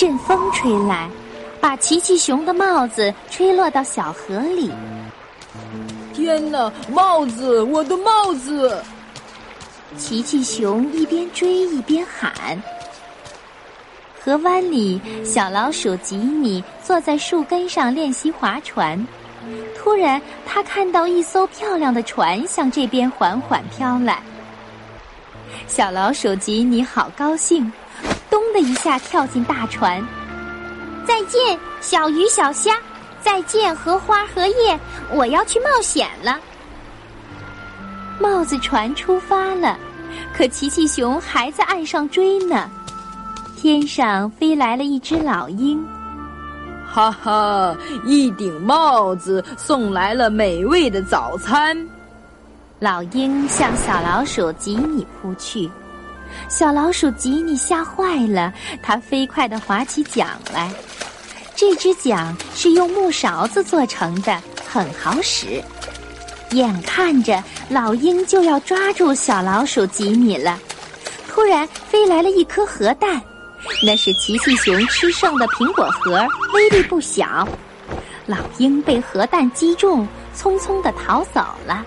阵风吹来，把奇奇熊的帽子吹落到小河里。天哪，帽子，我的帽子！奇奇熊一边追一边喊。河湾里，小老鼠吉米坐在树根上练习划船。突然，他看到一艘漂亮的船向这边缓缓飘来。小老鼠吉米好高兴。咚的一下跳进大船，再见，小鱼小虾，再见荷花荷叶，我要去冒险了。帽子船出发了，可奇奇熊还在岸上追呢。天上飞来了一只老鹰，哈哈，一顶帽子送来了美味的早餐。老鹰向小老鼠吉米扑去。小老鼠吉米吓坏了，它飞快地划起桨来。这只桨是用木勺子做成的，很好使。眼看着老鹰就要抓住小老鼠吉米了，突然飞来了一颗核弹，那是奇奇熊吃剩的苹果核，威力不小。老鹰被核弹击中，匆匆地逃走了。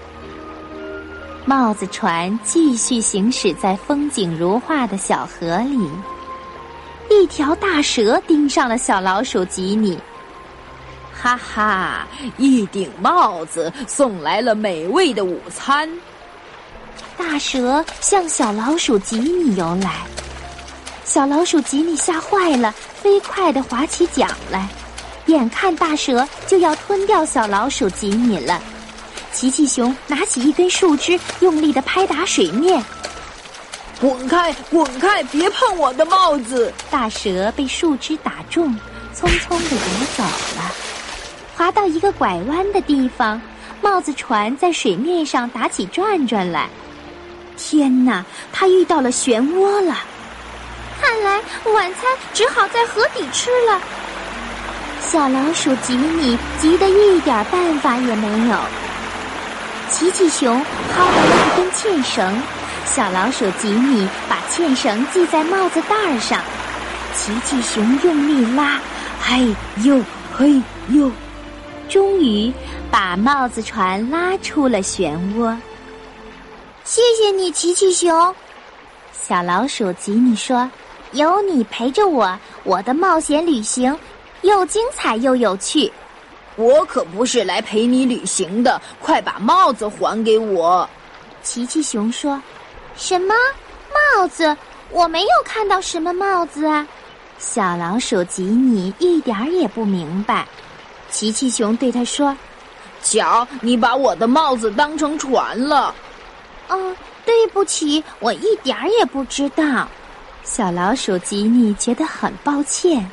帽子船继续行驶在风景如画的小河里，一条大蛇盯上了小老鼠吉米。哈哈，一顶帽子送来了美味的午餐。大蛇向小老鼠吉米游来，小老鼠吉米吓坏了，飞快地划起桨来，眼看大蛇就要吞掉小老鼠吉米了。奇奇熊拿起一根树枝，用力的拍打水面。滚开，滚开，别碰我的帽子！大蛇被树枝打中，匆匆的游走了。滑到一个拐弯的地方，帽子船在水面上打起转转来。天哪，它遇到了漩涡了！看来晚餐只好在河底吃了。小老鼠吉米急得一点办法也没有。奇奇熊薅来了一根纤绳，小老鼠吉米把纤绳系在帽子带儿上。奇奇熊用力拉，嘿呦嘿呦，终于把帽子船拉出了漩涡。谢谢你，奇奇熊。小老鼠吉米说：“有你陪着我，我的冒险旅行又精彩又有趣。”我可不是来陪你旅行的，快把帽子还给我！奇奇熊说：“什么帽子？我没有看到什么帽子啊！”小老鼠吉尼一点儿也不明白。奇奇熊对他说：“瞧，你把我的帽子当成船了。”哦，对不起，我一点儿也不知道。小老鼠吉尼觉得很抱歉。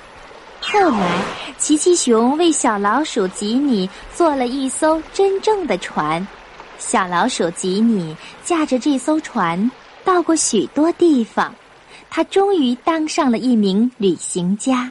后来，奇奇熊为小老鼠吉米做了一艘真正的船。小老鼠吉米驾着这艘船到过许多地方，他终于当上了一名旅行家。